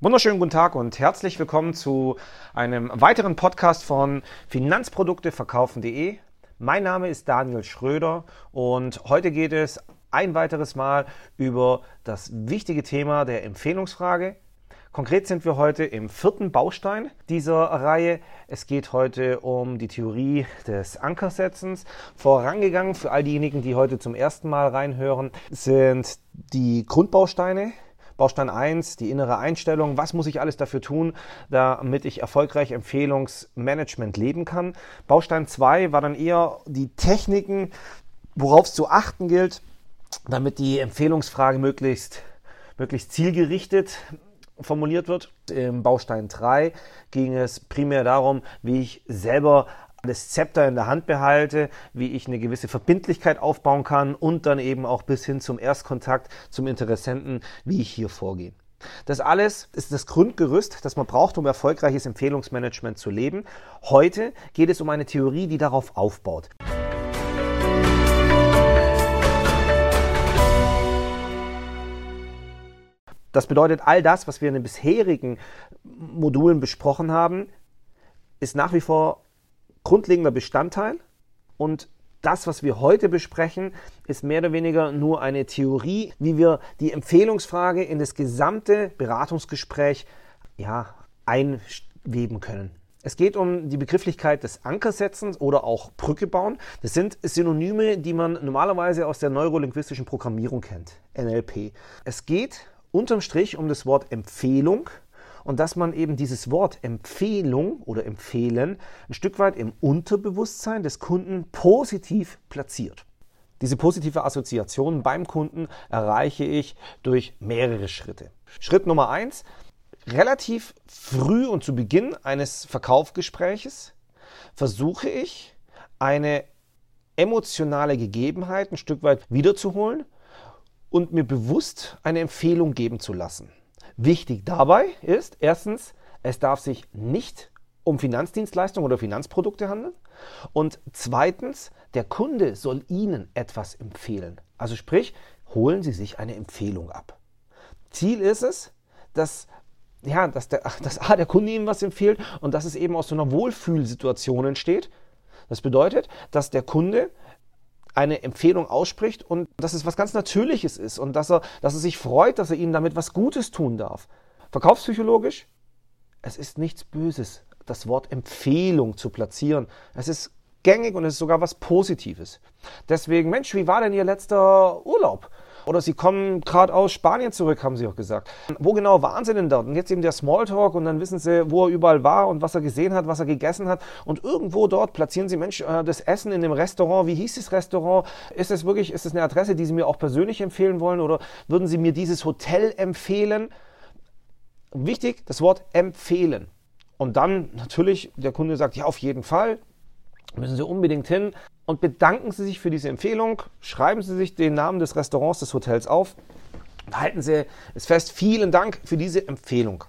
Wunderschönen guten Tag und herzlich willkommen zu einem weiteren Podcast von Finanzprodukteverkaufen.de. Mein Name ist Daniel Schröder und heute geht es ein weiteres Mal über das wichtige Thema der Empfehlungsfrage. Konkret sind wir heute im vierten Baustein dieser Reihe. Es geht heute um die Theorie des Ankersetzens. Vorangegangen für all diejenigen, die heute zum ersten Mal reinhören, sind die Grundbausteine Baustein 1, die innere Einstellung. Was muss ich alles dafür tun, damit ich erfolgreich Empfehlungsmanagement leben kann? Baustein 2 war dann eher die Techniken, worauf es zu achten gilt, damit die Empfehlungsfrage möglichst, möglichst zielgerichtet formuliert wird. Im Baustein 3 ging es primär darum, wie ich selber das Zepter in der Hand behalte, wie ich eine gewisse Verbindlichkeit aufbauen kann und dann eben auch bis hin zum Erstkontakt zum Interessenten, wie ich hier vorgehe. Das alles ist das Grundgerüst, das man braucht, um erfolgreiches Empfehlungsmanagement zu leben. Heute geht es um eine Theorie, die darauf aufbaut. Das bedeutet, all das, was wir in den bisherigen Modulen besprochen haben, ist nach wie vor grundlegender Bestandteil und das, was wir heute besprechen, ist mehr oder weniger nur eine Theorie, wie wir die Empfehlungsfrage in das gesamte Beratungsgespräch ja, einweben können. Es geht um die Begrifflichkeit des Ankersetzens oder auch Brücke bauen. Das sind Synonyme, die man normalerweise aus der neurolinguistischen Programmierung kennt, NLP. Es geht unterm Strich um das Wort Empfehlung und dass man eben dieses Wort Empfehlung oder Empfehlen ein Stück weit im Unterbewusstsein des Kunden positiv platziert. Diese positive Assoziation beim Kunden erreiche ich durch mehrere Schritte. Schritt Nummer eins, relativ früh und zu Beginn eines Verkaufsgespräches versuche ich eine emotionale Gegebenheit ein Stück weit wiederzuholen und mir bewusst eine Empfehlung geben zu lassen. Wichtig dabei ist erstens, es darf sich nicht um Finanzdienstleistungen oder Finanzprodukte handeln. Und zweitens, der Kunde soll Ihnen etwas empfehlen. Also sprich, holen Sie sich eine Empfehlung ab. Ziel ist es, dass, ja, dass, der, dass A, der Kunde Ihnen was empfiehlt und dass es eben aus so einer Wohlfühlsituation entsteht. Das bedeutet, dass der Kunde eine Empfehlung ausspricht und dass es was ganz Natürliches ist und dass er, dass er sich freut, dass er ihnen damit was Gutes tun darf. Verkaufspsychologisch, es ist nichts Böses, das Wort Empfehlung zu platzieren. Es ist gängig und es ist sogar was Positives. Deswegen, Mensch, wie war denn Ihr letzter Urlaub? Oder sie kommen gerade aus Spanien zurück, haben sie auch gesagt. Wo genau waren sie denn dort? Und jetzt eben der Smalltalk und dann wissen sie, wo er überall war und was er gesehen hat, was er gegessen hat. Und irgendwo dort platzieren sie, Mensch, äh, das Essen in dem Restaurant, wie hieß das Restaurant? Ist es wirklich, ist es eine Adresse, die sie mir auch persönlich empfehlen wollen? Oder würden sie mir dieses Hotel empfehlen? Wichtig, das Wort empfehlen. Und dann natürlich, der Kunde sagt, ja, auf jeden Fall, müssen Sie unbedingt hin und bedanken Sie sich für diese Empfehlung. Schreiben Sie sich den Namen des Restaurants, des Hotels auf. Halten Sie es fest. Vielen Dank für diese Empfehlung.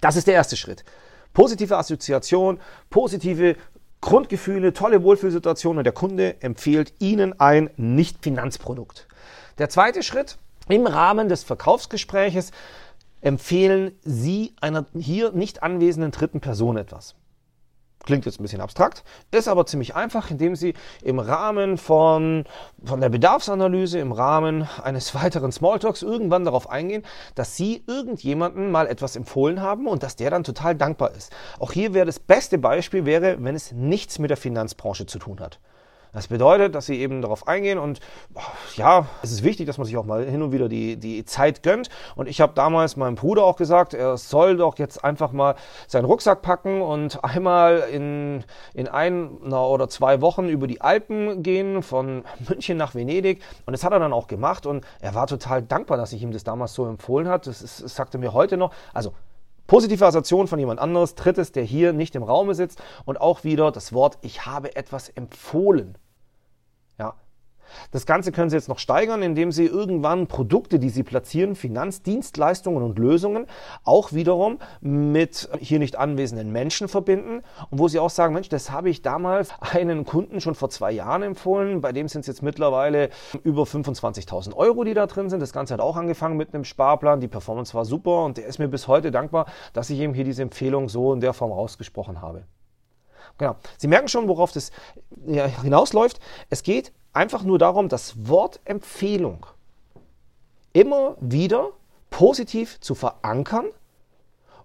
Das ist der erste Schritt. Positive Assoziation, positive Grundgefühle, tolle Wohlfühlsituation und der Kunde empfiehlt Ihnen ein Nicht-Finanzprodukt. Der zweite Schritt, im Rahmen des Verkaufsgespräches empfehlen Sie einer hier nicht anwesenden dritten Person etwas. Klingt jetzt ein bisschen abstrakt, ist aber ziemlich einfach, indem Sie im Rahmen von, von der Bedarfsanalyse, im Rahmen eines weiteren Smalltalks irgendwann darauf eingehen, dass Sie irgendjemanden mal etwas empfohlen haben und dass der dann total dankbar ist. Auch hier wäre das beste Beispiel, wäre, wenn es nichts mit der Finanzbranche zu tun hat. Das bedeutet, dass sie eben darauf eingehen und ja, es ist wichtig, dass man sich auch mal hin und wieder die, die Zeit gönnt. Und ich habe damals meinem Bruder auch gesagt, er soll doch jetzt einfach mal seinen Rucksack packen und einmal in, in einer oder zwei Wochen über die Alpen gehen, von München nach Venedig. Und das hat er dann auch gemacht und er war total dankbar, dass ich ihm das damals so empfohlen hat. Das, ist, das sagte mir heute noch. Also Positive Assoziation von jemand anderes. Drittes, der hier nicht im Raume sitzt. Und auch wieder das Wort, ich habe etwas empfohlen. Das Ganze können Sie jetzt noch steigern, indem Sie irgendwann Produkte, die Sie platzieren, Finanzdienstleistungen und Lösungen, auch wiederum mit hier nicht anwesenden Menschen verbinden und wo Sie auch sagen, Mensch, das habe ich damals einen Kunden schon vor zwei Jahren empfohlen, bei dem sind es jetzt mittlerweile über 25.000 Euro, die da drin sind. Das Ganze hat auch angefangen mit einem Sparplan, die Performance war super und der ist mir bis heute dankbar, dass ich ihm hier diese Empfehlung so in der Form rausgesprochen habe. Genau. Sie merken schon, worauf das hinausläuft. Es geht einfach nur darum, das Wort Empfehlung immer wieder positiv zu verankern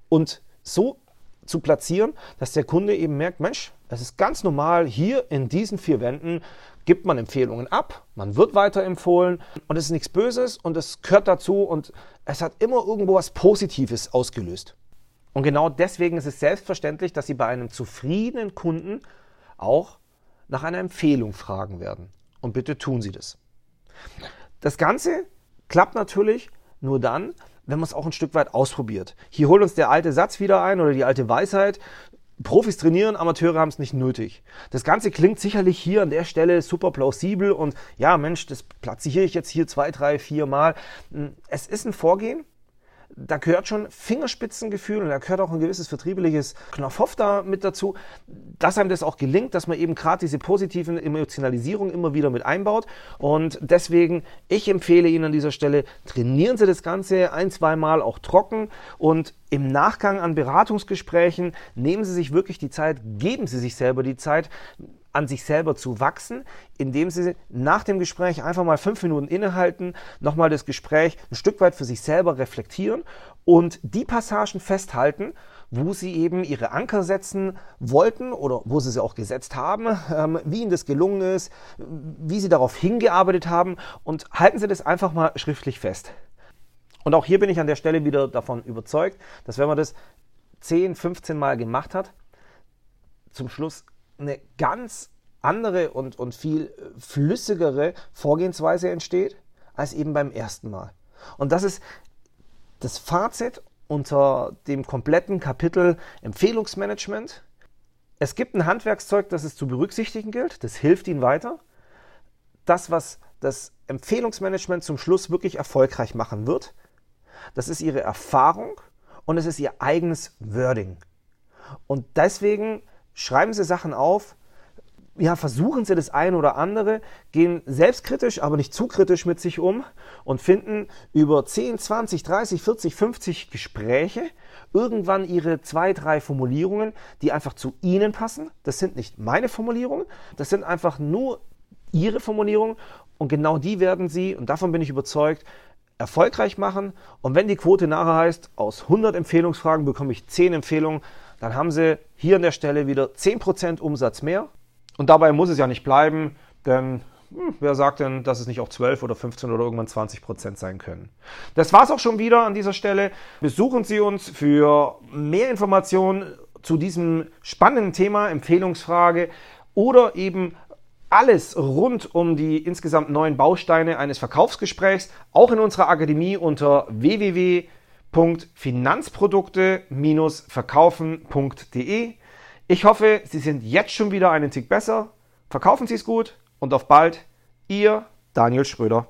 und so zu platzieren, dass der Kunde eben merkt, Mensch, es ist ganz normal, hier in diesen vier Wänden gibt man Empfehlungen ab, man wird weiterempfohlen und es ist nichts Böses und es gehört dazu und es hat immer irgendwo was Positives ausgelöst. Und genau deswegen ist es selbstverständlich, dass Sie bei einem zufriedenen Kunden auch nach einer Empfehlung fragen werden. Und bitte tun Sie das. Das Ganze klappt natürlich nur dann, wenn man es auch ein Stück weit ausprobiert. Hier holt uns der alte Satz wieder ein oder die alte Weisheit. Profis trainieren, Amateure haben es nicht nötig. Das Ganze klingt sicherlich hier an der Stelle super plausibel und ja, Mensch, das platziere ich jetzt hier zwei, drei, vier Mal. Es ist ein Vorgehen, da gehört schon Fingerspitzengefühl und da gehört auch ein gewisses vertriebliches Knopfhoff da mit dazu, dass einem das auch gelingt, dass man eben gerade diese positiven Emotionalisierungen immer wieder mit einbaut. Und deswegen, ich empfehle Ihnen an dieser Stelle, trainieren Sie das Ganze ein, zwei Mal auch trocken und im Nachgang an Beratungsgesprächen nehmen Sie sich wirklich die Zeit, geben Sie sich selber die Zeit, an sich selber zu wachsen, indem sie nach dem Gespräch einfach mal fünf Minuten innehalten, nochmal das Gespräch ein Stück weit für sich selber reflektieren und die Passagen festhalten, wo sie eben ihre Anker setzen wollten oder wo sie sie auch gesetzt haben, ähm, wie ihnen das gelungen ist, wie sie darauf hingearbeitet haben und halten sie das einfach mal schriftlich fest. Und auch hier bin ich an der Stelle wieder davon überzeugt, dass wenn man das 10, 15 Mal gemacht hat, zum Schluss eine ganz andere und, und viel äh, flüssigere Vorgehensweise entsteht als eben beim ersten Mal. Und das ist das Fazit unter dem kompletten Kapitel Empfehlungsmanagement. Es gibt ein Handwerkszeug, das es zu berücksichtigen gilt, das hilft Ihnen weiter. Das, was das Empfehlungsmanagement zum Schluss wirklich erfolgreich machen wird, das ist Ihre Erfahrung und es ist Ihr eigenes Wording. Und deswegen schreiben Sie Sachen auf, ja, versuchen Sie das ein oder andere, gehen selbstkritisch, aber nicht zu kritisch mit sich um und finden über 10, 20, 30, 40, 50 Gespräche irgendwann Ihre zwei, drei Formulierungen, die einfach zu Ihnen passen. Das sind nicht meine Formulierungen, das sind einfach nur Ihre Formulierungen und genau die werden Sie, und davon bin ich überzeugt, erfolgreich machen. Und wenn die Quote nachher heißt, aus 100 Empfehlungsfragen bekomme ich 10 Empfehlungen, dann haben Sie hier an der Stelle wieder 10% Umsatz mehr. Und dabei muss es ja nicht bleiben, denn hm, wer sagt denn, dass es nicht auch 12 oder 15 oder irgendwann 20% sein können? Das war es auch schon wieder an dieser Stelle. Besuchen Sie uns für mehr Informationen zu diesem spannenden Thema, Empfehlungsfrage oder eben alles rund um die insgesamt neuen Bausteine eines Verkaufsgesprächs, auch in unserer Akademie unter www www.finanzprodukte-verkaufen.de. Ich hoffe, Sie sind jetzt schon wieder einen Tick besser. Verkaufen Sie es gut und auf bald. Ihr Daniel Schröder.